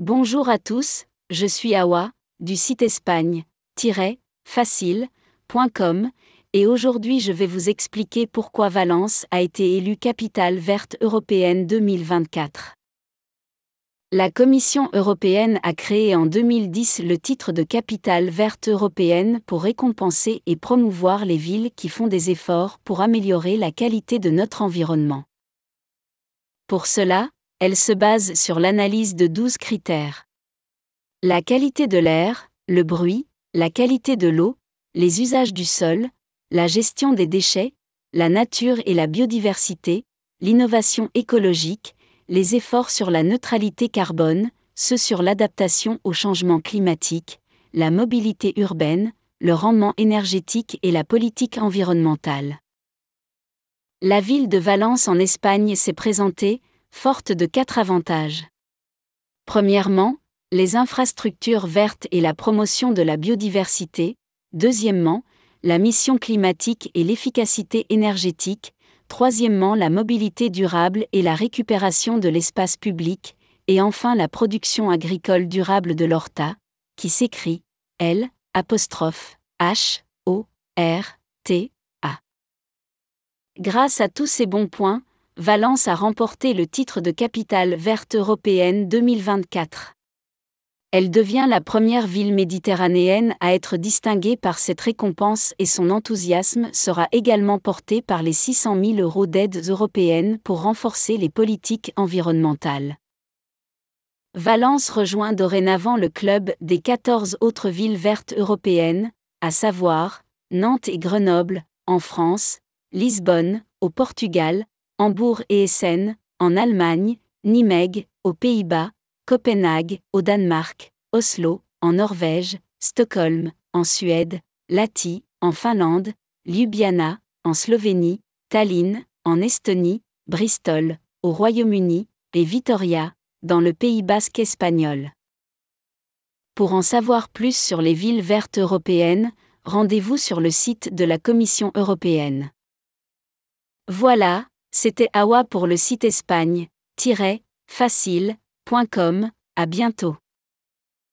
Bonjour à tous, je suis Awa, du site espagne-facile.com, et aujourd'hui je vais vous expliquer pourquoi Valence a été élue capitale verte européenne 2024. La Commission européenne a créé en 2010 le titre de capitale verte européenne pour récompenser et promouvoir les villes qui font des efforts pour améliorer la qualité de notre environnement. Pour cela, elle se base sur l'analyse de 12 critères. La qualité de l'air, le bruit, la qualité de l'eau, les usages du sol, la gestion des déchets, la nature et la biodiversité, l'innovation écologique, les efforts sur la neutralité carbone, ceux sur l'adaptation au changement climatique, la mobilité urbaine, le rendement énergétique et la politique environnementale. La ville de Valence en Espagne s'est présentée, forte de quatre avantages. Premièrement, les infrastructures vertes et la promotion de la biodiversité. Deuxièmement, la mission climatique et l'efficacité énergétique. Troisièmement, la mobilité durable et la récupération de l'espace public. Et enfin, la production agricole durable de l'Horta, qui s'écrit L, H, O, R, T, A. Grâce à tous ces bons points, Valence a remporté le titre de capitale verte européenne 2024. Elle devient la première ville méditerranéenne à être distinguée par cette récompense et son enthousiasme sera également porté par les 600 000 euros d'aides européennes pour renforcer les politiques environnementales. Valence rejoint dorénavant le club des 14 autres villes vertes européennes, à savoir Nantes et Grenoble, en France, Lisbonne, au Portugal, Hambourg et Essen, en Allemagne, Nimègue, aux Pays-Bas, Copenhague, au Danemark, Oslo, en Norvège, Stockholm, en Suède, Lahti, en Finlande, Ljubljana, en Slovénie, Tallinn, en Estonie, Bristol, au Royaume-Uni, et Vitoria, dans le Pays basque espagnol. Pour en savoir plus sur les villes vertes européennes, rendez-vous sur le site de la Commission européenne. Voilà, c'était Awa pour le site espagne-facile.com. À bientôt.